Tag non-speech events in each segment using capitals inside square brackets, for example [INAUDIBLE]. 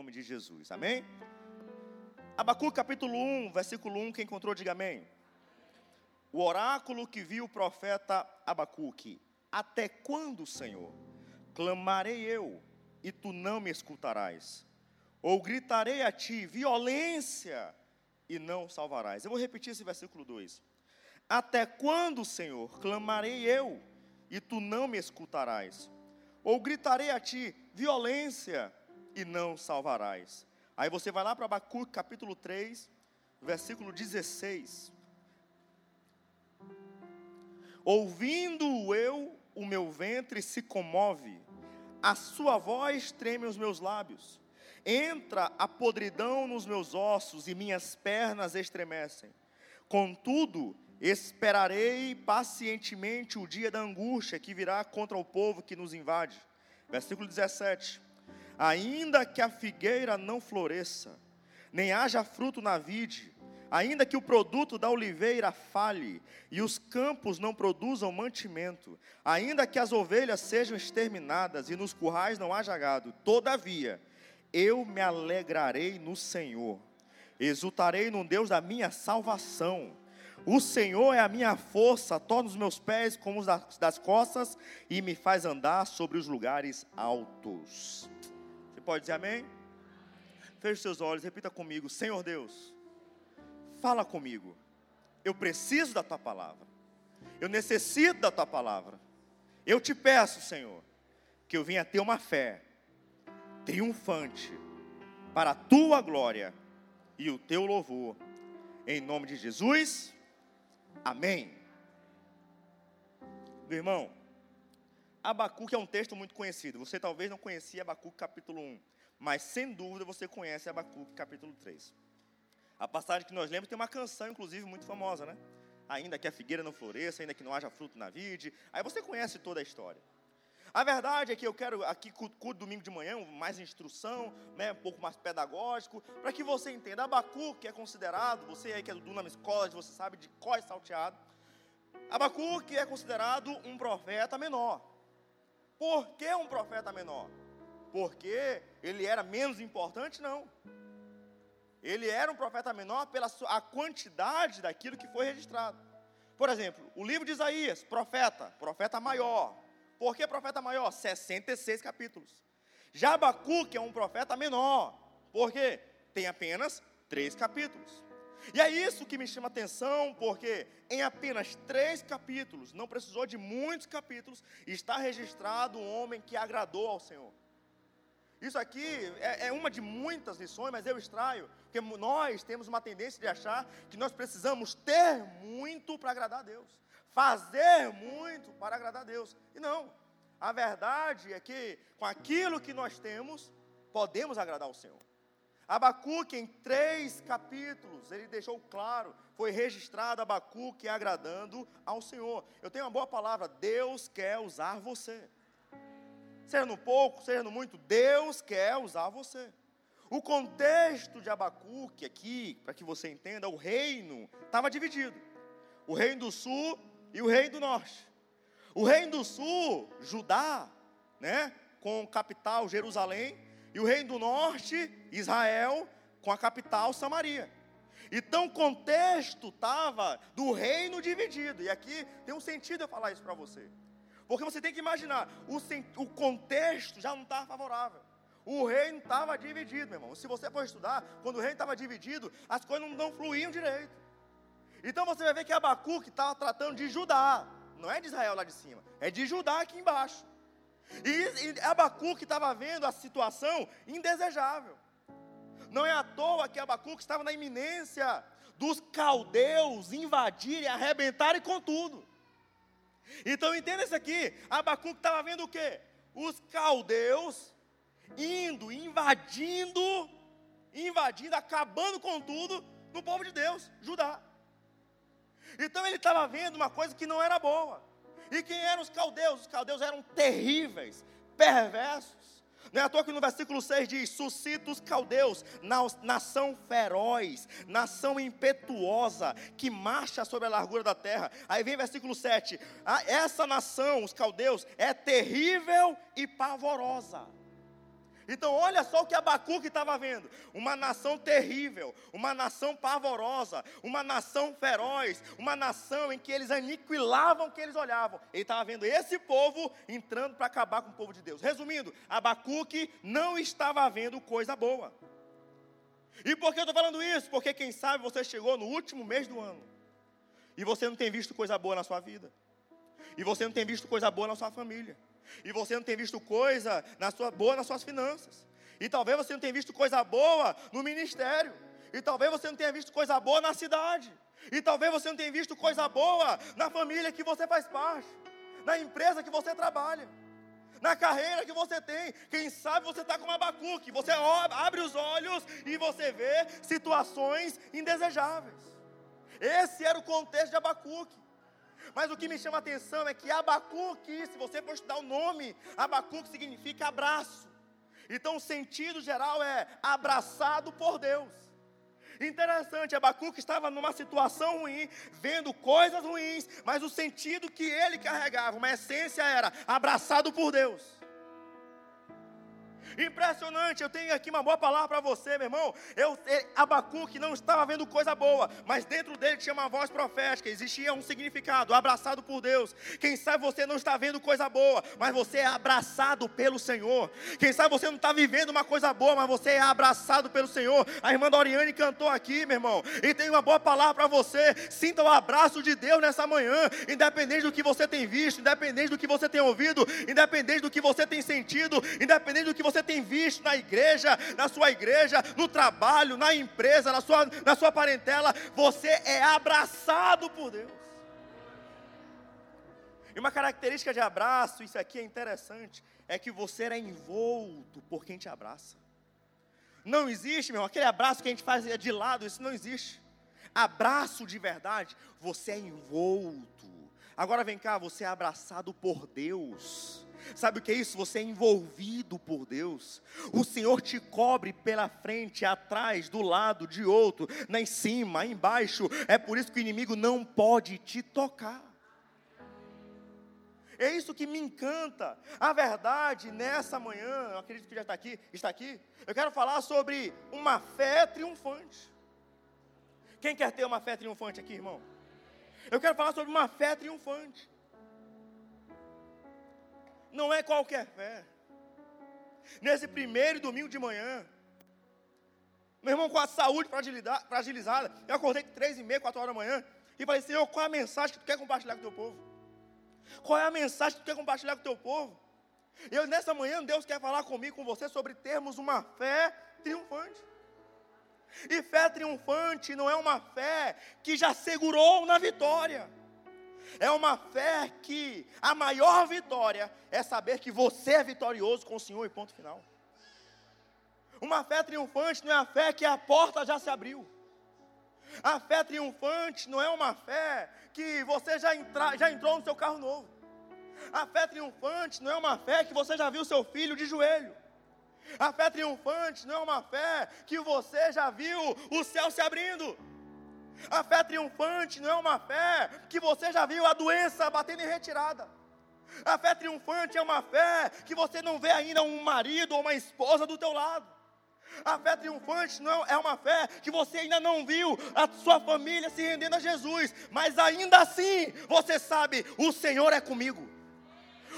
nome de Jesus. Amém? Abacuque capítulo 1, versículo 1, quem encontrou, diga amém. O oráculo que viu o profeta Abacuque. Até quando, Senhor? Clamarei eu, e tu não me escutarás. Ou gritarei a ti, violência, e não salvarás. Eu vou repetir esse versículo 2. Até quando, Senhor, clamarei eu, e tu não me escutarás? Ou gritarei a ti, violência, e não salvarás. Aí você vai lá para Abacuque capítulo 3, versículo 16. Ouvindo eu, o meu ventre se comove, a sua voz treme os meus lábios. Entra a podridão nos meus ossos e minhas pernas estremecem. Contudo, esperarei pacientemente o dia da angústia que virá contra o povo que nos invade. Versículo 17. Ainda que a figueira não floresça, nem haja fruto na vide, ainda que o produto da oliveira falhe e os campos não produzam mantimento, ainda que as ovelhas sejam exterminadas e nos currais não haja gado, todavia eu me alegrarei no Senhor, exultarei no Deus da minha salvação. O Senhor é a minha força, torna os meus pés como os das costas e me faz andar sobre os lugares altos. Você pode dizer amém? Feche seus olhos, repita comigo: Senhor Deus, fala comigo. Eu preciso da tua palavra. Eu necessito da tua palavra. Eu te peço, Senhor, que eu venha ter uma fé triunfante para a tua glória e o teu louvor. Em nome de Jesus, amém. Meu irmão, Abacuque é um texto muito conhecido. Você talvez não conhecia Abacuque capítulo 1, mas sem dúvida você conhece Abacuque capítulo 3. A passagem que nós lemos tem uma canção, inclusive, muito famosa, né? Ainda que a figueira não floresça, ainda que não haja fruto na vide. Aí você conhece toda a história. A verdade é que eu quero aqui com domingo de manhã, mais instrução, né, um pouco mais pedagógico, para que você entenda. Abacuque é considerado, você aí que é do Dunamis College, você sabe de é salteado. Abacuque é considerado um profeta menor. Por que um profeta menor? Porque ele era menos importante? Não. Ele era um profeta menor pela a quantidade daquilo que foi registrado. Por exemplo, o livro de Isaías, profeta, profeta maior, por que profeta maior? 66 capítulos. Já Abacuque é um profeta menor. Por quê? Tem apenas três capítulos. E é isso que me chama atenção, porque em apenas três capítulos, não precisou de muitos capítulos, está registrado um homem que agradou ao Senhor. Isso aqui é, é, uma de muitas lições, mas eu extraio, porque nós temos uma tendência de achar que nós precisamos ter muito para agradar a Deus fazer muito para agradar a Deus. E não. A verdade é que com aquilo que nós temos, podemos agradar ao Senhor. Abacuque, em três capítulos, ele deixou claro, foi registrado Abacuque agradando ao Senhor. Eu tenho uma boa palavra: Deus quer usar você. Seja no pouco, seja no muito, Deus quer usar você. O contexto de Abacuque aqui, para que você entenda, o reino estava dividido. O reino do sul e o reino do norte. O reino do sul, Judá, né, com capital Jerusalém, e o reino do norte, Israel, com a capital Samaria. Então o contexto estava do reino dividido. E aqui tem um sentido eu falar isso para você. Porque você tem que imaginar, o, o contexto já não estava favorável. O reino estava dividido, meu irmão. Se você for estudar, quando o reino estava dividido, as coisas não, não fluíam direito. Então você vai ver que Abacuque estava tratando de Judá, não é de Israel lá de cima, é de Judá aqui embaixo. E, Abacuque estava vendo a situação indesejável. Não é à toa que Abacuque estava na iminência dos caldeus invadirem, arrebentarem com tudo. Então entenda isso aqui: Abacuque estava vendo o que? Os caldeus indo, invadindo, invadindo, acabando com tudo no povo de Deus, Judá. Então ele estava vendo uma coisa que não era boa. E quem eram os caldeus? Os caldeus eram terríveis, perversos. Não é à toa que no versículo 6 diz: suscita os caldeus, nação feroz, nação impetuosa, que marcha sobre a largura da terra. Aí vem versículo 7: ah, essa nação, os caldeus, é terrível e pavorosa. Então, olha só o que Abacuque estava vendo: uma nação terrível, uma nação pavorosa, uma nação feroz, uma nação em que eles aniquilavam o que eles olhavam. Ele estava vendo esse povo entrando para acabar com o povo de Deus. Resumindo, Abacuque não estava vendo coisa boa. E por que eu estou falando isso? Porque quem sabe você chegou no último mês do ano e você não tem visto coisa boa na sua vida, e você não tem visto coisa boa na sua família. E você não tem visto coisa na sua, boa nas suas finanças. E talvez você não tenha visto coisa boa no ministério. E talvez você não tenha visto coisa boa na cidade. E talvez você não tenha visto coisa boa na família que você faz parte. Na empresa que você trabalha. Na carreira que você tem. Quem sabe você está com Abacuque. Você abre os olhos e você vê situações indesejáveis. Esse era o contexto de Abacuque. Mas o que me chama a atenção é que Abacuque, se você for estudar o nome, Abacuque significa abraço. Então o sentido geral é abraçado por Deus. Interessante, Abacuque estava numa situação ruim, vendo coisas ruins, mas o sentido que ele carregava, uma essência era abraçado por Deus. Impressionante, eu tenho aqui uma boa palavra para você, meu irmão. Eu, Abacuque não estava vendo coisa boa, mas dentro dele tinha uma voz profética, existia um significado, abraçado por Deus. Quem sabe você não está vendo coisa boa, mas você é abraçado pelo Senhor. Quem sabe você não está vivendo uma coisa boa, mas você é abraçado pelo Senhor. A irmã Doriane cantou aqui, meu irmão, e tem uma boa palavra para você. Sinta o abraço de Deus nessa manhã, independente do que você tem visto, independente do que você tem ouvido, independente do que você tem sentido, independente do que você tem tem visto na igreja, na sua igreja, no trabalho, na empresa, na sua, na sua parentela, você é abraçado por Deus. E uma característica de abraço, isso aqui é interessante, é que você é envolto por quem te abraça. Não existe, meu irmão, aquele abraço que a gente faz de lado, isso não existe. Abraço de verdade, você é envolto. Agora vem cá, você é abraçado por Deus. Sabe o que é isso? Você é envolvido por Deus. O Senhor te cobre pela frente, atrás, do lado, de outro, lá em cima, embaixo. É por isso que o inimigo não pode te tocar. É isso que me encanta. A verdade, nessa manhã, eu acredito que já está aqui, está aqui. Eu quero falar sobre uma fé triunfante. Quem quer ter uma fé triunfante aqui, irmão? Eu quero falar sobre uma fé triunfante não é qualquer fé. Nesse primeiro domingo de manhã, meu irmão com a saúde fragilizada, eu acordei três e meia, quatro horas da manhã, e falei, Senhor, qual é a mensagem que tu quer compartilhar com o teu povo? Qual é a mensagem que tu quer compartilhar com o teu povo? Eu, nessa manhã, Deus quer falar comigo, com você, sobre termos uma fé triunfante. E fé triunfante não é uma fé que já segurou na vitória. É uma fé que a maior vitória é saber que você é vitorioso com o Senhor e ponto final. Uma fé triunfante não é a fé que a porta já se abriu. A fé triunfante não é uma fé que você já, entra, já entrou no seu carro novo. A fé triunfante não é uma fé que você já viu seu filho de joelho. A fé triunfante não é uma fé que você já viu o céu se abrindo. A fé triunfante não é uma fé que você já viu a doença batendo em retirada. A fé triunfante é uma fé que você não vê ainda um marido ou uma esposa do teu lado. A fé triunfante não é uma fé que você ainda não viu a sua família se rendendo a Jesus, mas ainda assim você sabe, o Senhor é comigo.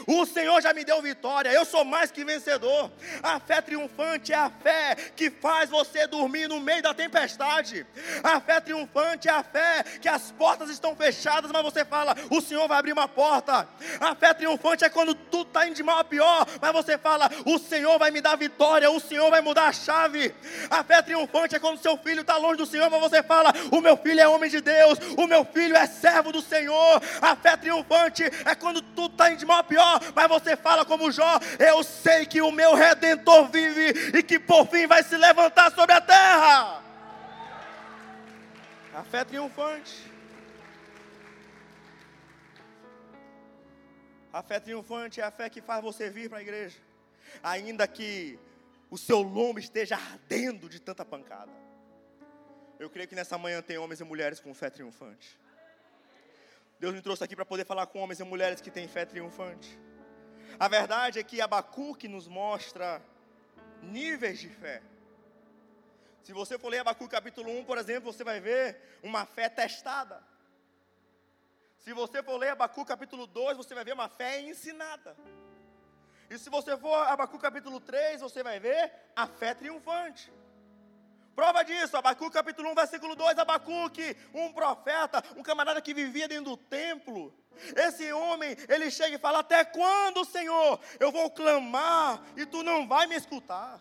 O Senhor já me deu vitória, eu sou mais que vencedor. A fé triunfante é a fé que faz você dormir no meio da tempestade. A fé triunfante é a fé que as portas estão fechadas, mas você fala: o Senhor vai abrir uma porta. A fé triunfante é quando tudo está indo de mal a pior, mas você fala: o Senhor vai me dar vitória, o Senhor vai mudar a chave. A fé triunfante é quando seu filho está longe do Senhor, mas você fala: o meu filho é homem de Deus, o meu filho é servo do Senhor. A fé triunfante é quando tudo está indo de mal a pior mas você fala como Jó: Eu sei que o meu redentor vive e que por fim vai se levantar sobre a terra. A fé triunfante. A fé triunfante é a fé que faz você vir para a igreja, ainda que o seu lombo esteja ardendo de tanta pancada. Eu creio que nessa manhã tem homens e mulheres com fé triunfante. Deus me trouxe aqui para poder falar com homens e mulheres que têm fé triunfante. A verdade é que Abacuque nos mostra níveis de fé. Se você for ler Abacuque capítulo 1, por exemplo, você vai ver uma fé testada. Se você for ler Abacuque capítulo 2, você vai ver uma fé ensinada. E se você for Abacuque capítulo 3, você vai ver a fé triunfante. Prova disso, Abacuque capítulo 1, versículo 2, Abacuque, um profeta, um camarada que vivia dentro do templo. Esse homem, ele chega e fala: Até quando, Senhor, eu vou clamar e tu não vai me escutar?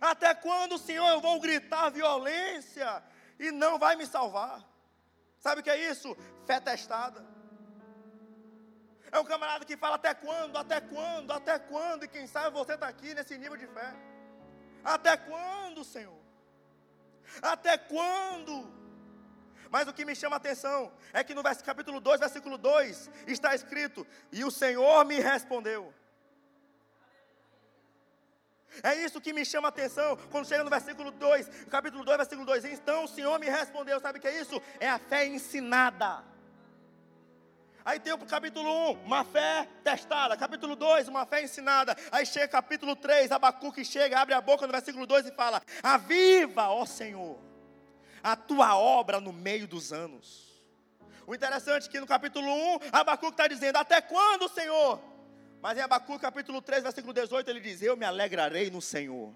Até quando, Senhor, eu vou gritar violência e não vai me salvar? Sabe o que é isso? Fé testada. É um camarada que fala até quando, até quando, até quando, e quem sabe você está aqui nesse nível de fé. Até quando, Senhor? Até quando? Mas o que me chama a atenção é que no capítulo 2, versículo 2, está escrito: E o Senhor me respondeu. É isso que me chama a atenção quando chega no versículo 2, capítulo 2, versículo 2. Então o Senhor me respondeu, sabe o que é isso? É a fé ensinada. Aí tem o capítulo 1, uma fé testada. Capítulo 2, uma fé ensinada. Aí chega capítulo 3, Abacuque chega, abre a boca no versículo 2 e fala: Aviva, ó Senhor, a tua obra no meio dos anos. O interessante é que no capítulo 1, Abacuque está dizendo: Até quando, Senhor? Mas em Abacuque capítulo 3, versículo 18, ele diz: Eu me alegrarei no Senhor.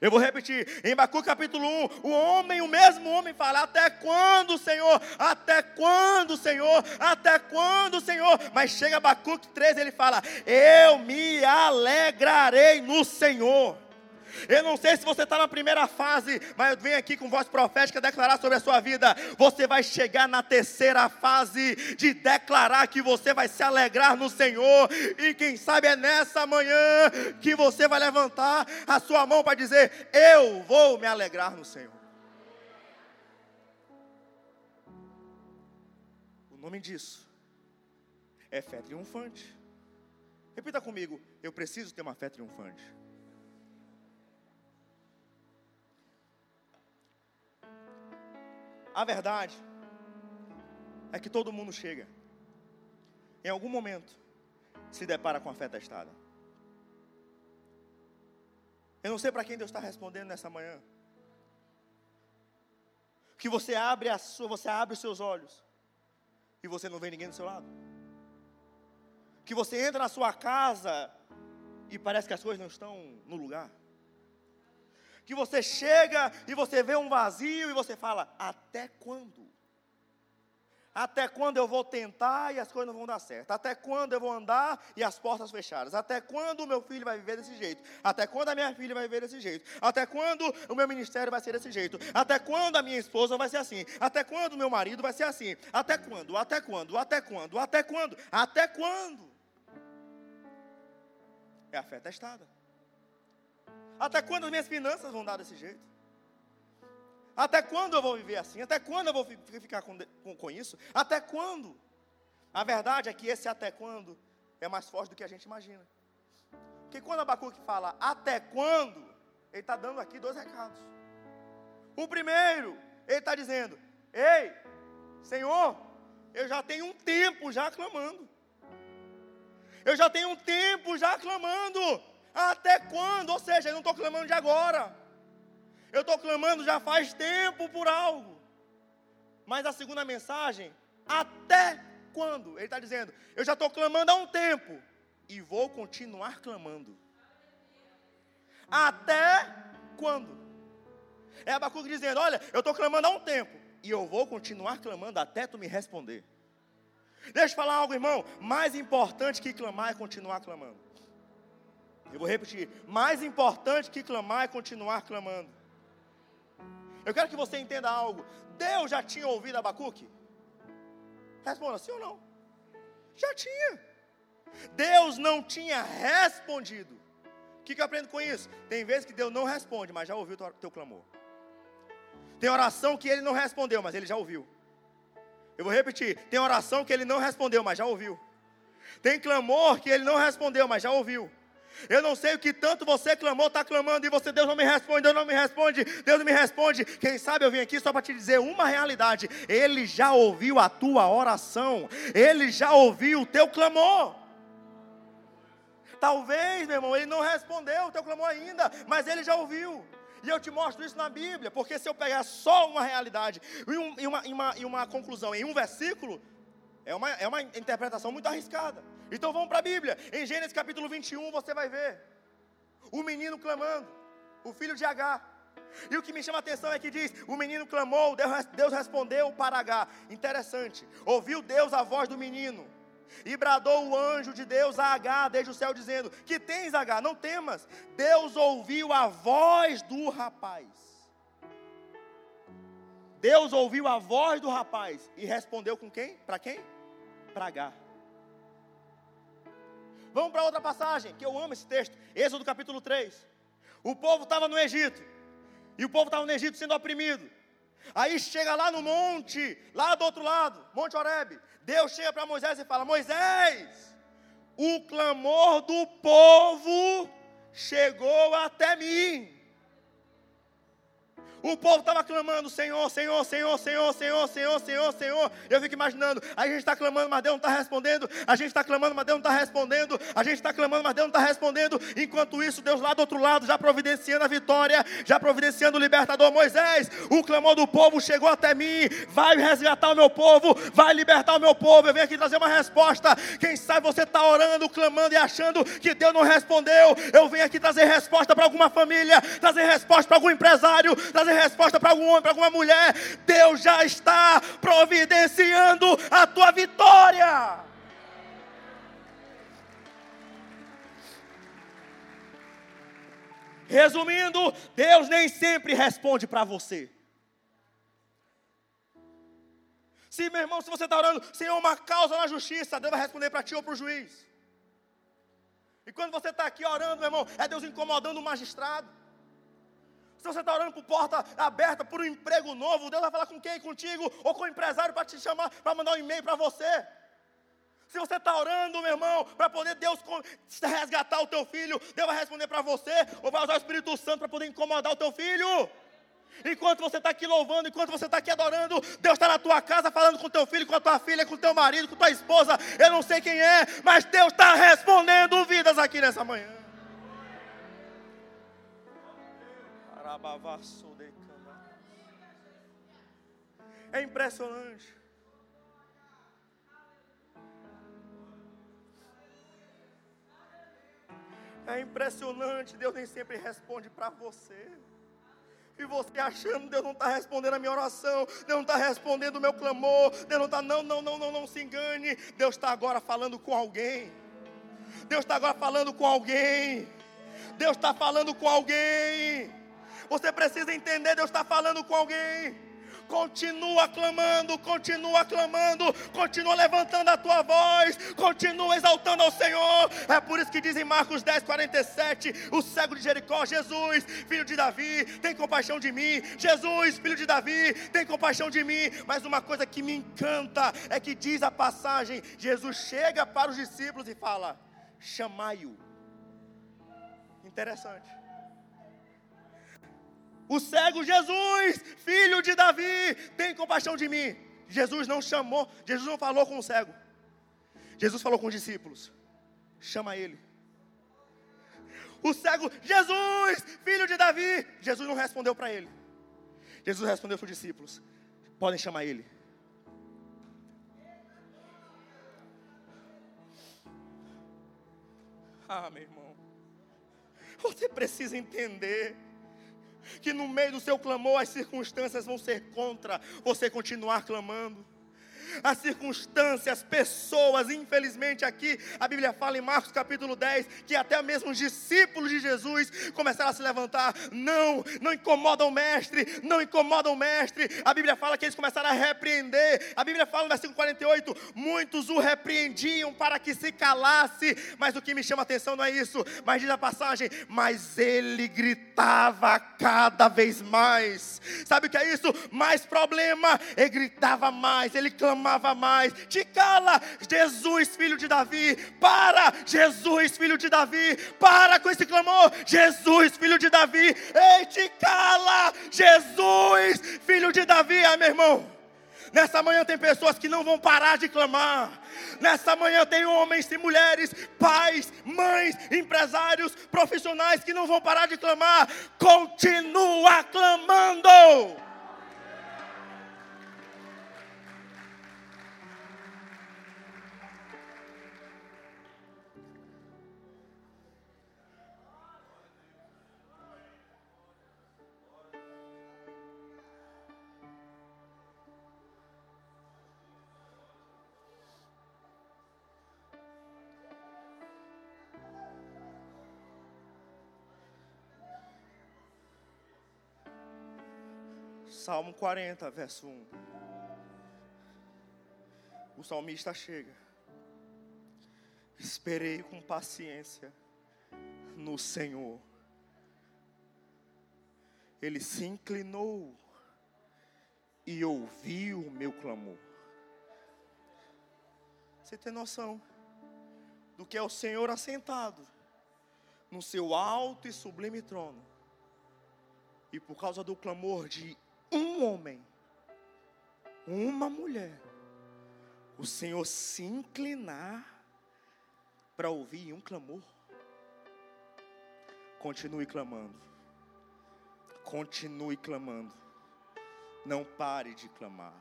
Eu vou repetir, em Bacu capítulo 1, o homem, o mesmo homem fala: Até quando, Senhor? Até quando, Senhor? Até quando, Senhor? Mas chega Abacuque 3, ele fala: Eu me alegrarei no Senhor. Eu não sei se você está na primeira fase, mas eu venho aqui com voz profética declarar sobre a sua vida. Você vai chegar na terceira fase de declarar que você vai se alegrar no Senhor. E quem sabe é nessa manhã que você vai levantar a sua mão para dizer: Eu vou me alegrar no Senhor. O nome disso é fé triunfante. Repita comigo: eu preciso ter uma fé triunfante. A verdade é que todo mundo chega, em algum momento, se depara com a fé testada. Eu não sei para quem Deus está respondendo nessa manhã. Que você abre a sua, você abre os seus olhos e você não vê ninguém do seu lado. Que você entra na sua casa e parece que as coisas não estão no lugar que você chega e você vê um vazio e você fala: até quando? Até quando eu vou tentar e as coisas não vão dar certo? Até quando eu vou andar e as portas fechadas? Até quando o meu filho vai viver desse jeito? Até quando a minha filha vai viver desse jeito? Até quando o meu ministério vai ser desse jeito? Até quando a minha esposa vai ser assim? Até quando o meu marido vai ser assim? Até quando? Até quando? Até quando? Até quando? Até quando? É a fé testada. Até quando as minhas finanças vão dar desse jeito? Até quando eu vou viver assim? Até quando eu vou ficar com, com, com isso? Até quando? A verdade é que esse até quando é mais forte do que a gente imagina. Porque quando Abacuque fala até quando, ele está dando aqui dois recados. O primeiro, ele está dizendo: Ei, Senhor, eu já tenho um tempo já clamando. Eu já tenho um tempo já clamando. Até quando? Ou seja, eu não estou clamando de agora. Eu estou clamando já faz tempo por algo. Mas a segunda mensagem, até quando? Ele está dizendo, eu já estou clamando há um tempo e vou continuar clamando. Até quando? É Abacuque dizendo: Olha, eu estou clamando há um tempo e eu vou continuar clamando até tu me responder. Deixa eu falar algo, irmão. Mais importante que clamar é continuar clamando. Eu vou repetir: mais importante que clamar é continuar clamando. Eu quero que você entenda algo. Deus já tinha ouvido Abacuque? Responda sim ou não. Já tinha. Deus não tinha respondido. O que, que eu aprendo com isso? Tem vezes que Deus não responde, mas já ouviu o teu clamor. Tem oração que ele não respondeu, mas ele já ouviu. Eu vou repetir: tem oração que ele não respondeu, mas já ouviu. Tem clamor que ele não respondeu, mas já ouviu. Eu não sei o que tanto você clamou, está clamando, e você, Deus não me responde, Deus não me responde, Deus não me responde. Quem sabe eu vim aqui só para te dizer uma realidade: Ele já ouviu a tua oração, Ele já ouviu o teu clamor. Talvez, meu irmão, ele não respondeu o teu clamor ainda, mas ele já ouviu. E eu te mostro isso na Bíblia, porque se eu pegar só uma realidade e, um, e, uma, e, uma, e uma conclusão em um versículo, é uma, é uma interpretação muito arriscada. Então vamos para a Bíblia. Em Gênesis capítulo 21 você vai ver o menino clamando, o filho de Agar. E o que me chama a atenção é que diz: o menino clamou, Deus, respondeu para Agar. Interessante. Ouviu Deus a voz do menino. E bradou o anjo de Deus a Agar desde o céu, dizendo: Que tens, Agar? Não temas. Deus ouviu a voz do rapaz. Deus ouviu a voz do rapaz e respondeu com quem? Para quem? Para Agar. Vamos para outra passagem, que eu amo esse texto. Êxodo capítulo 3. O povo estava no Egito. E o povo estava no Egito sendo oprimido. Aí chega lá no monte, lá do outro lado, Monte Oreb. Deus chega para Moisés e fala: Moisés, o clamor do povo chegou até mim. O povo estava clamando: Senhor, Senhor, Senhor, Senhor, Senhor, Senhor, Senhor, Senhor. Eu fico imaginando: a gente está clamando, mas Deus não está respondendo. A gente está clamando, mas Deus não está respondendo. A gente está clamando, mas Deus não está respondendo. Enquanto isso, Deus lá do outro lado já providenciando a vitória, já providenciando o libertador Moisés. O clamor do povo chegou até mim: vai resgatar o meu povo, vai libertar o meu povo. Eu venho aqui trazer uma resposta. Quem sabe você está orando, clamando e achando que Deus não respondeu. Eu venho aqui trazer resposta para alguma família, trazer resposta para algum empresário, trazer resposta para algum homem, para alguma mulher. Deus já está providenciando a tua vitória. Resumindo, Deus nem sempre responde para você. Se, meu irmão, se você está orando, Senhor, uma causa na justiça, Deus vai responder para ti ou para o juiz. E quando você está aqui orando, meu irmão, é Deus incomodando o magistrado. Se você está orando por porta aberta, por um emprego novo, Deus vai falar com quem? Contigo ou com o empresário para te chamar, para mandar um e-mail para você. Se você está orando, meu irmão, para poder Deus resgatar o teu filho, Deus vai responder para você, ou vai usar o Espírito Santo para poder incomodar o teu filho. Enquanto você está aqui louvando, enquanto você está aqui adorando, Deus está na tua casa falando com teu filho, com a tua filha, com teu marido, com tua esposa. Eu não sei quem é, mas Deus está respondendo vidas aqui nessa manhã. É impressionante. É impressionante, Deus nem sempre responde para você. E você achando, Deus não está respondendo a minha oração, Deus não está respondendo o meu clamor, Deus não está, não, não, não, não, não se engane. Deus está agora falando com alguém. Deus está agora falando com alguém. Deus está falando com alguém. Você precisa entender, Deus está falando com alguém. Continua clamando, continua clamando, continua levantando a tua voz, continua exaltando ao Senhor. É por isso que diz em Marcos 10, 47: o cego de Jericó, Jesus, filho de Davi, tem compaixão de mim. Jesus, filho de Davi, tem compaixão de mim. Mas uma coisa que me encanta é que diz a passagem: Jesus chega para os discípulos e fala: chamai-o. Interessante. O cego Jesus, filho de Davi, tem compaixão de mim. Jesus não chamou, Jesus não falou com o cego. Jesus falou com os discípulos: chama ele. O cego, Jesus, filho de Davi. Jesus não respondeu para ele. Jesus respondeu para os discípulos: podem chamar ele. Ah, meu irmão, você precisa entender que no meio do seu clamor as circunstâncias vão ser contra você continuar clamando as circunstâncias, as pessoas, infelizmente aqui, a Bíblia fala em Marcos capítulo 10, que até mesmo os discípulos de Jesus começaram a se levantar, não, não incomodam o mestre, não incomodam o mestre, a Bíblia fala que eles começaram a repreender, a Bíblia fala no versículo 48, muitos o repreendiam para que se calasse, mas o que me chama a atenção não é isso, mas diz a passagem, mas ele gritava cada vez mais, sabe o que é isso? Mais problema, ele gritava mais, ele clamava amava mais. Te cala, Jesus, filho de Davi. Para, Jesus, filho de Davi. Para com esse clamor, Jesus, filho de Davi. Ei, te cala, Jesus, filho de Davi. Ah, meu irmão. Nessa manhã tem pessoas que não vão parar de clamar. Nessa manhã tem homens e mulheres, pais, mães, empresários, profissionais que não vão parar de clamar. Continua clamando. Salmo 40, verso 1. O salmista chega. Esperei com paciência no Senhor. Ele se inclinou e ouviu o meu clamor. Você tem noção do que é o Senhor assentado no seu alto e sublime trono. E por causa do clamor de um homem, uma mulher, o Senhor se inclinar para ouvir um clamor, continue clamando, continue clamando, não pare de clamar.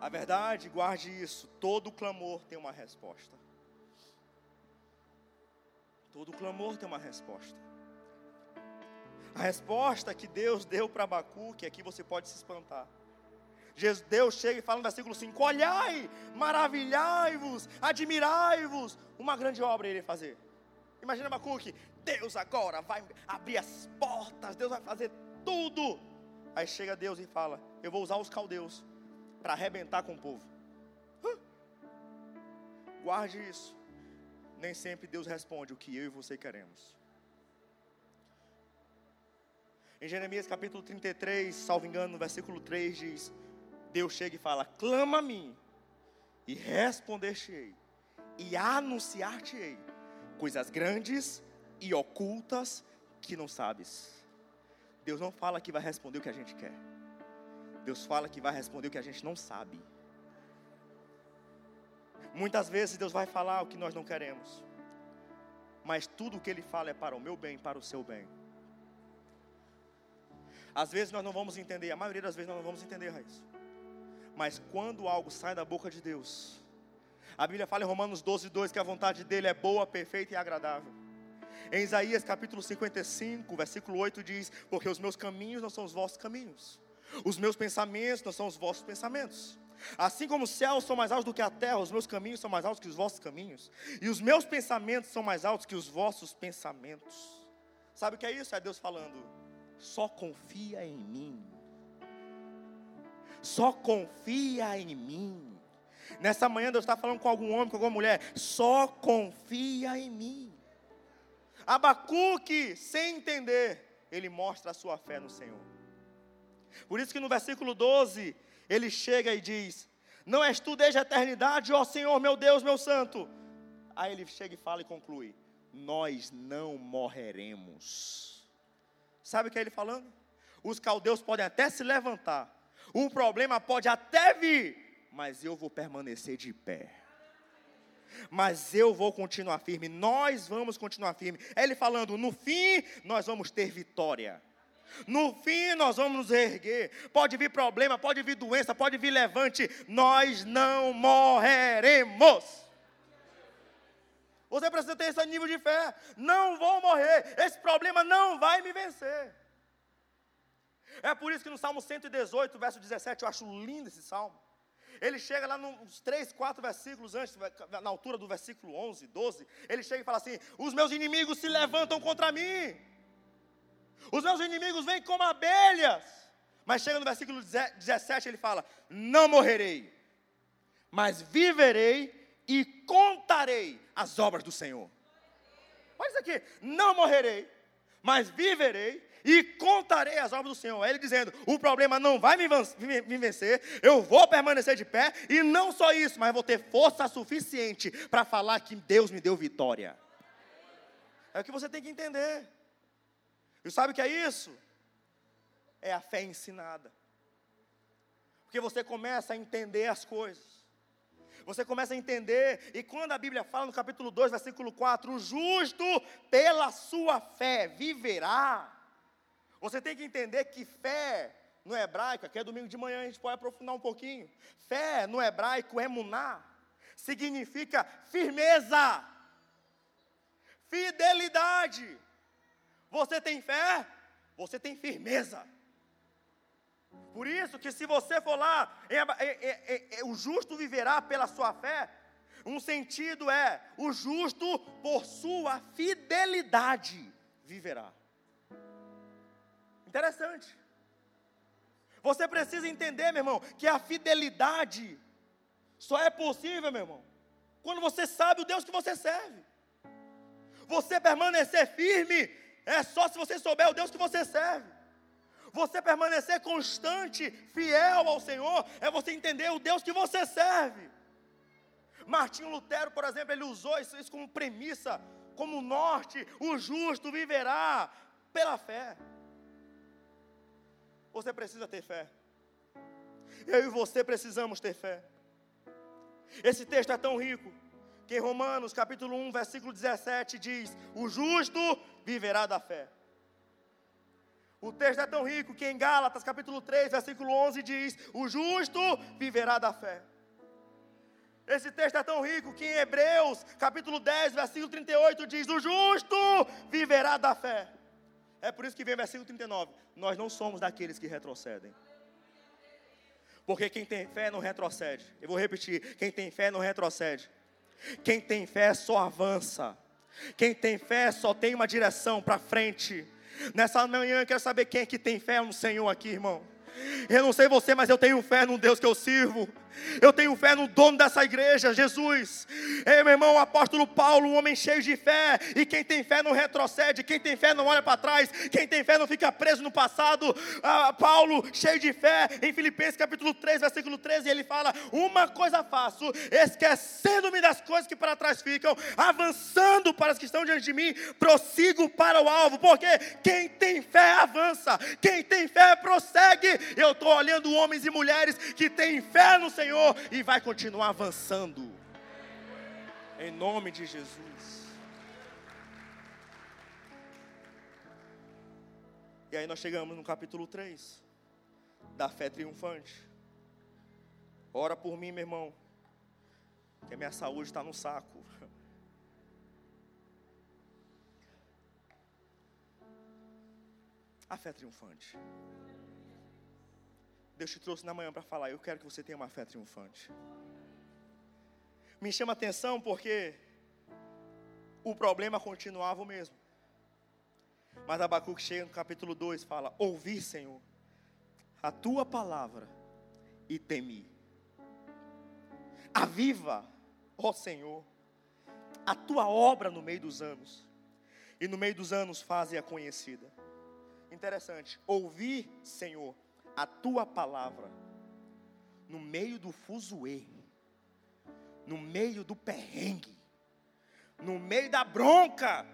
A verdade, guarde isso: todo clamor tem uma resposta. Todo clamor tem uma resposta. A resposta que Deus deu para Abacuque, aqui você pode se espantar. Deus chega e fala no versículo 5: Olhai, maravilhai-vos, admirai-vos, uma grande obra ele fazer. Imagina Abacuque, Deus agora vai abrir as portas, Deus vai fazer tudo. Aí chega Deus e fala: Eu vou usar os caldeus para arrebentar com o povo. Guarde isso. Nem sempre Deus responde o que eu e você queremos. Em Jeremias capítulo 33, salvo engano, no versículo 3 diz: Deus chega e fala: Clama a mim, e responder-te-ei, e anunciar-te-ei coisas grandes e ocultas que não sabes. Deus não fala que vai responder o que a gente quer. Deus fala que vai responder o que a gente não sabe. Muitas vezes Deus vai falar o que nós não queremos. Mas tudo o que Ele fala é para o meu bem, para o seu bem. Às vezes nós não vamos entender, a maioria das vezes nós não vamos entender, Raiz. Mas quando algo sai da boca de Deus, a Bíblia fala em Romanos 12, 2 que a vontade dele é boa, perfeita e agradável. Em Isaías capítulo 55, versículo 8 diz: Porque os meus caminhos não são os vossos caminhos, os meus pensamentos não são os vossos pensamentos. Assim como os céus são mais altos do que a terra, os meus caminhos são mais altos que os vossos caminhos, e os meus pensamentos são mais altos que os vossos pensamentos. Sabe o que é isso? É Deus falando só confia em mim. Só confia em mim. Nessa manhã Deus está falando com algum homem, com alguma mulher. Só confia em mim. Abacuque, sem entender, ele mostra a sua fé no Senhor. Por isso que no versículo 12, ele chega e diz: Não és tu desde a eternidade, ó Senhor, meu Deus, meu santo. Aí ele chega e fala e conclui: Nós não morreremos. Sabe o que é ele falando? Os caldeus podem até se levantar, um problema pode até vir, mas eu vou permanecer de pé. Mas eu vou continuar firme, nós vamos continuar firme. É ele falando: no fim, nós vamos ter vitória. No fim, nós vamos nos erguer. Pode vir problema, pode vir doença, pode vir levante, nós não morreremos. Você precisa ter esse nível de fé. Não vou morrer. Esse problema não vai me vencer. É por isso que no Salmo 118, verso 17, eu acho lindo esse salmo. Ele chega lá nos três, quatro versículos antes, na altura do versículo 11, 12. Ele chega e fala assim: Os meus inimigos se levantam contra mim. Os meus inimigos vêm como abelhas. Mas chega no versículo 17, ele fala: Não morrerei, mas viverei e contarei as obras do Senhor. Olha isso aqui: não morrerei, mas viverei e contarei as obras do Senhor. Ele dizendo: o problema não vai me, me vencer, eu vou permanecer de pé, e não só isso, mas vou ter força suficiente para falar que Deus me deu vitória. É o que você tem que entender. E sabe o que é isso? É a fé ensinada. Porque você começa a entender as coisas. Você começa a entender, e quando a Bíblia fala no capítulo 2, versículo 4, o justo pela sua fé viverá. Você tem que entender que fé no hebraico, que é domingo de manhã, a gente pode aprofundar um pouquinho. Fé no hebraico é muná, significa firmeza, fidelidade. Você tem fé, você tem firmeza. Por isso que se você for lá, é, é, é, o justo viverá pela sua fé. Um sentido é, o justo por sua fidelidade viverá. Interessante. Você precisa entender, meu irmão, que a fidelidade só é possível, meu irmão, quando você sabe o Deus que você serve. Você permanecer firme é só se você souber o Deus que você serve. Você permanecer constante, fiel ao Senhor, é você entender o Deus que você serve. Martinho Lutero, por exemplo, ele usou isso, isso como premissa, como norte: o justo viverá pela fé. Você precisa ter fé. Eu e você precisamos ter fé. Esse texto é tão rico que em Romanos capítulo 1, versículo 17 diz: O justo viverá da fé. O texto é tão rico que em Gálatas capítulo 3, versículo 11 diz: O justo viverá da fé. Esse texto é tão rico que em Hebreus capítulo 10, versículo 38 diz: O justo viverá da fé. É por isso que vem o versículo 39. Nós não somos daqueles que retrocedem. Porque quem tem fé não retrocede. Eu vou repetir: quem tem fé não retrocede. Quem tem fé só avança. Quem tem fé só tem uma direção para frente. Nessa manhã eu quero saber quem é que tem fé no Senhor aqui, irmão. Eu não sei você, mas eu tenho fé no Deus que eu sirvo. Eu tenho fé no dono dessa igreja, Jesus. Ei, meu irmão, o apóstolo Paulo, um homem cheio de fé. E quem tem fé não retrocede, quem tem fé não olha para trás, quem tem fé não fica preso no passado. Ah, Paulo, cheio de fé, em Filipenses capítulo 3, versículo 13, ele fala: Uma coisa faço, esquecendo-me das coisas que para trás ficam, avançando para as que estão diante de mim, prossigo para o alvo, porque quem tem fé avança, quem tem fé prossegue. Eu estou olhando homens e mulheres que têm fé no Senhor Senhor e vai continuar avançando. Em nome de Jesus. E aí nós chegamos no capítulo 3 da fé triunfante. Ora por mim, meu irmão, que a minha saúde está no saco. [LAUGHS] A fé triunfante. Deus te trouxe na manhã para falar. Eu quero que você tenha uma fé triunfante. Me chama atenção porque o problema continuava o mesmo. Mas Abacuque chega no capítulo 2 fala: Ouvi, Senhor, a tua palavra e temi. Aviva, ó Senhor, a tua obra no meio dos anos, e no meio dos anos faze-a conhecida. Interessante, ouvir, Senhor, a tua palavra no meio do fuzuê, no meio do perrengue, no meio da bronca,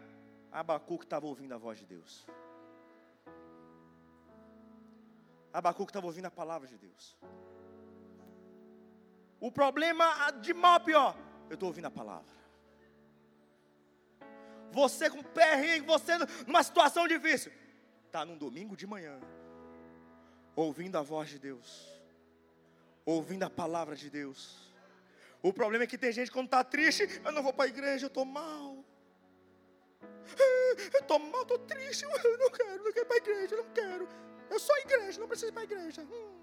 Abacuque estava ouvindo a voz de Deus. Abacuque estava ouvindo a palavra de Deus. O problema de mal pior, eu estou ouvindo a palavra. Você com perrengue, você numa situação difícil, está num domingo de manhã ouvindo a voz de Deus, ouvindo a palavra de Deus. O problema é que tem gente quando está triste, eu não vou para a igreja, eu estou mal. Eu estou mal, estou triste, eu não quero, não quero ir para a igreja, eu não quero. Eu sou a igreja, não preciso ir para a igreja. Hum.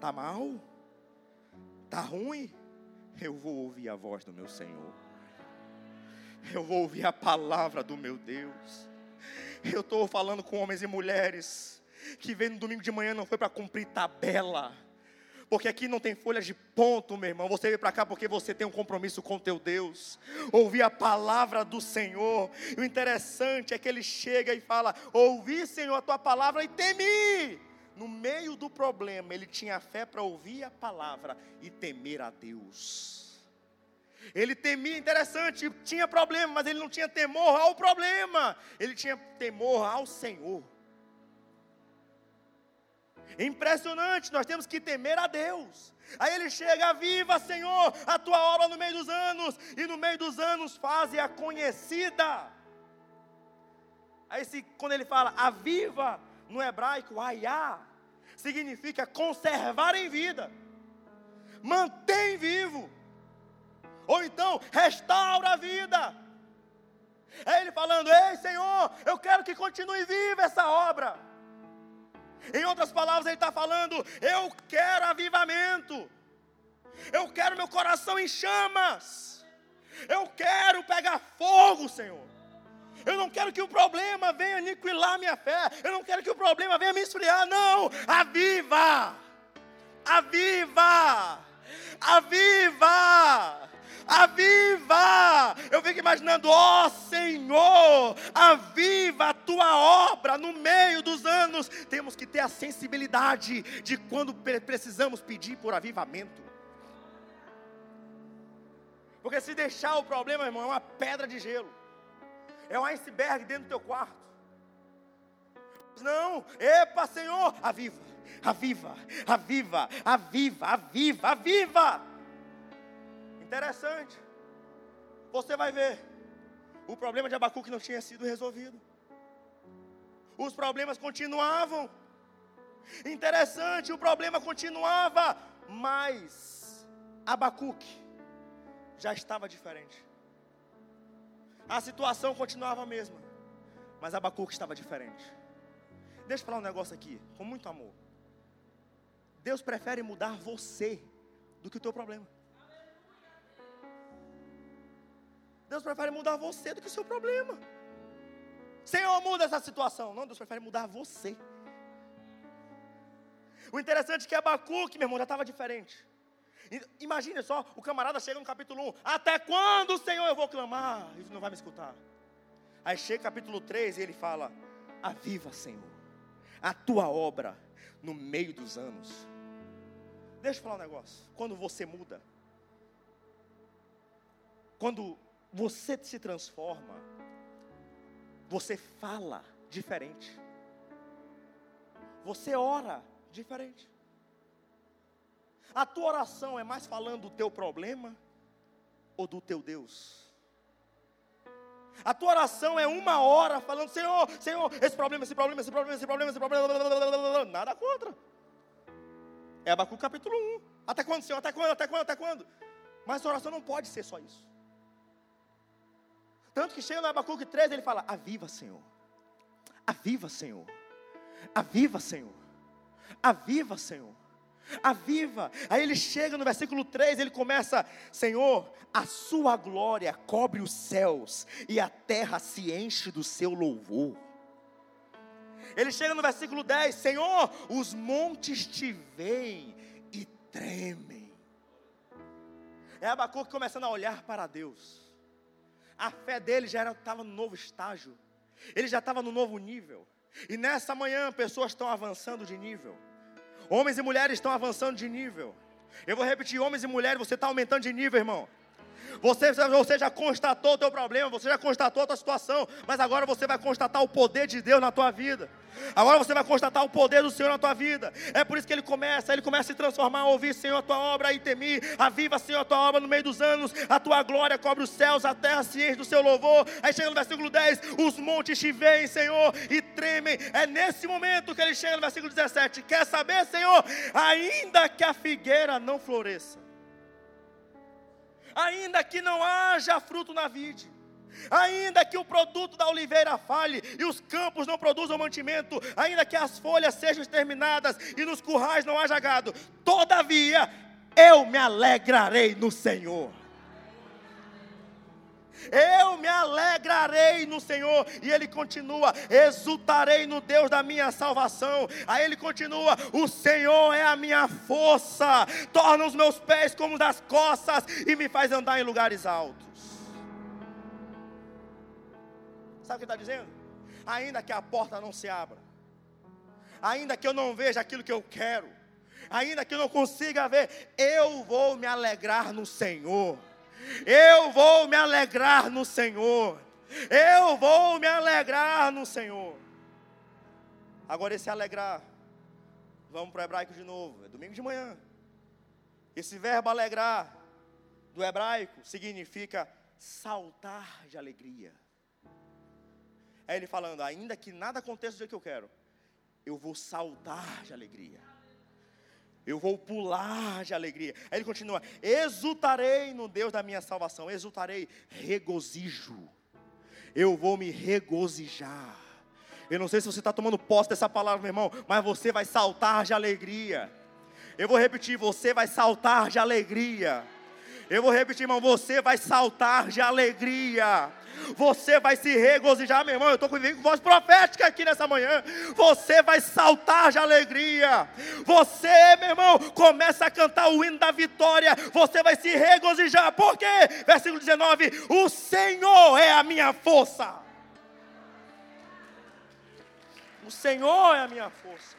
Tá mal? Tá ruim? Eu vou ouvir a voz do meu Senhor. Eu vou ouvir a palavra do meu Deus. Eu estou falando com homens e mulheres que vem no domingo de manhã não foi para cumprir tabela. Porque aqui não tem folha de ponto, meu irmão. Você veio para cá porque você tem um compromisso com teu Deus. Ouvir a palavra do Senhor. E o interessante é que ele chega e fala: Ouvi, Senhor, a tua palavra e temi. No meio do problema, ele tinha fé para ouvir a palavra e temer a Deus. Ele temia, interessante, tinha problema, mas ele não tinha temor ao problema, ele tinha temor ao Senhor. Impressionante, nós temos que temer a Deus. Aí ele chega, viva Senhor, a tua obra no meio dos anos, e no meio dos anos faze a conhecida. Aí se, quando ele fala aviva, no hebraico, ayá, significa conservar em vida, mantém vivo, ou então restaura a vida. É ele falando: Ei Senhor, eu quero que continue viva essa obra. Em outras palavras, ele está falando: Eu quero avivamento. Eu quero meu coração em chamas. Eu quero pegar fogo, Senhor. Eu não quero que o problema venha aniquilar minha fé. Eu não quero que o problema venha me esfriar. Não. Aviva! Aviva! Aviva! Aviva. Eu fico imaginando, ó oh, Senhor, aviva a tua obra no meio dos anos. Temos que ter a sensibilidade de quando precisamos pedir por avivamento. Porque se deixar o problema, irmão, é uma pedra de gelo. É um iceberg dentro do teu quarto. Não, epa, Senhor, aviva, aviva, aviva, aviva, aviva, aviva. Interessante. Você vai ver. O problema de Abacuque não tinha sido resolvido. Os problemas continuavam. Interessante, o problema continuava, mas Abacuque já estava diferente. A situação continuava a mesma, mas Abacuque estava diferente. Deixa eu falar um negócio aqui, com muito amor. Deus prefere mudar você do que o teu problema. Deus prefere mudar você do que o seu problema. Senhor, muda essa situação. Não, Deus prefere mudar você. O interessante é que Abacuque, meu irmão, já estava diferente. Imagine só, o camarada chega no capítulo 1. Até quando, Senhor, eu vou clamar? Ele não vai me escutar. Aí chega capítulo 3 e ele fala: Aviva, Senhor, a tua obra no meio dos anos. Deixa eu falar um negócio. Quando você muda, quando você se transforma, você fala diferente, você ora diferente. A tua oração é mais falando do teu problema ou do teu Deus? A tua oração é uma hora falando, Senhor, Senhor, esse problema, esse problema, esse problema, esse problema, esse problema, nada contra. É Abacu capítulo 1. Até quando, Senhor? Até quando? Até quando? Até quando? Mas a oração não pode ser só isso. Tanto que chega no Abacuque 13, ele fala: Aviva, Senhor. Aviva, Senhor. Aviva, Senhor. Aviva, Senhor. Aviva. Aí ele chega no versículo 3, ele começa: Senhor, a sua glória cobre os céus e a terra se enche do seu louvor. Ele chega no versículo 10: Senhor, os montes te veem e tremem. É Abacuque começando a olhar para Deus a fé dele já estava no novo estágio, ele já estava no novo nível. E nessa manhã, pessoas estão avançando de nível, homens e mulheres estão avançando de nível. Eu vou repetir: homens e mulheres, você está aumentando de nível, irmão. Você, você já constatou o teu problema, você já constatou a tua situação, mas agora você vai constatar o poder de Deus na tua vida. Agora você vai constatar o poder do Senhor na tua vida. É por isso que ele começa, ele começa a se transformar, a ouvir, Senhor, a tua obra e temer. Aviva, Senhor, a tua obra no meio dos anos. A tua glória cobre os céus, a terra enche do seu louvor. Aí chega no versículo 10: os montes te veem, Senhor, e tremem. É nesse momento que ele chega no versículo 17. Quer saber, Senhor? Ainda que a figueira não floresça ainda que não haja fruto na vide, ainda que o produto da oliveira falhe e os campos não produzam mantimento, ainda que as folhas sejam exterminadas e nos currais não haja gado, todavia eu me alegrarei no Senhor. Eu me alegrarei no Senhor. E ele continua: exultarei no Deus da minha salvação. Aí ele continua: o Senhor é a minha força, torna os meus pés como das costas e me faz andar em lugares altos. Sabe o que está dizendo? Ainda que a porta não se abra, ainda que eu não veja aquilo que eu quero, ainda que eu não consiga ver, eu vou me alegrar no Senhor. Eu vou me alegrar no Senhor. Eu vou me alegrar no Senhor. Agora, esse alegrar Vamos para o hebraico de novo. É domingo de manhã. Esse verbo alegrar do hebraico significa saltar de alegria. É ele falando, ainda que nada aconteça do jeito que eu quero, eu vou saltar de alegria. Eu vou pular de alegria. Aí ele continua: exultarei no Deus da minha salvação, exultarei, regozijo. Eu vou me regozijar. Eu não sei se você está tomando posse dessa palavra, meu irmão, mas você vai saltar de alegria. Eu vou repetir: você vai saltar de alegria. Eu vou repetir, irmão, você vai saltar de alegria. Você vai se regozijar, meu irmão. Eu estou com voz profética aqui nessa manhã. Você vai saltar de alegria. Você, meu irmão, começa a cantar o hino da vitória. Você vai se regozijar. Por quê? Versículo 19: O Senhor é a minha força. O Senhor é a minha força.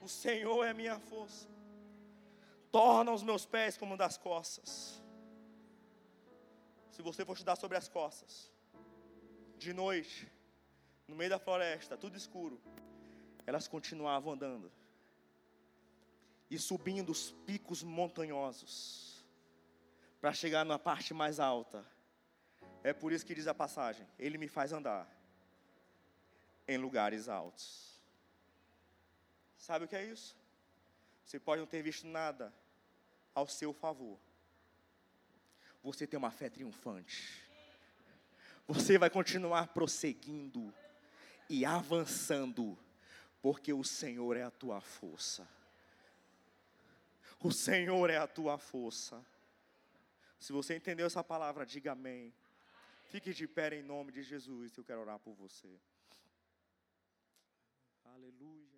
O Senhor é a minha força. Torna os meus pés como das costas se você for estudar sobre as costas, de noite, no meio da floresta, tudo escuro, elas continuavam andando e subindo os picos montanhosos para chegar na parte mais alta. É por isso que diz a passagem: Ele me faz andar em lugares altos. Sabe o que é isso? Você pode não ter visto nada ao seu favor, você tem uma fé triunfante. Você vai continuar prosseguindo e avançando, porque o Senhor é a tua força. O Senhor é a tua força. Se você entendeu essa palavra, diga amém. Fique de pé em nome de Jesus, eu quero orar por você. Aleluia.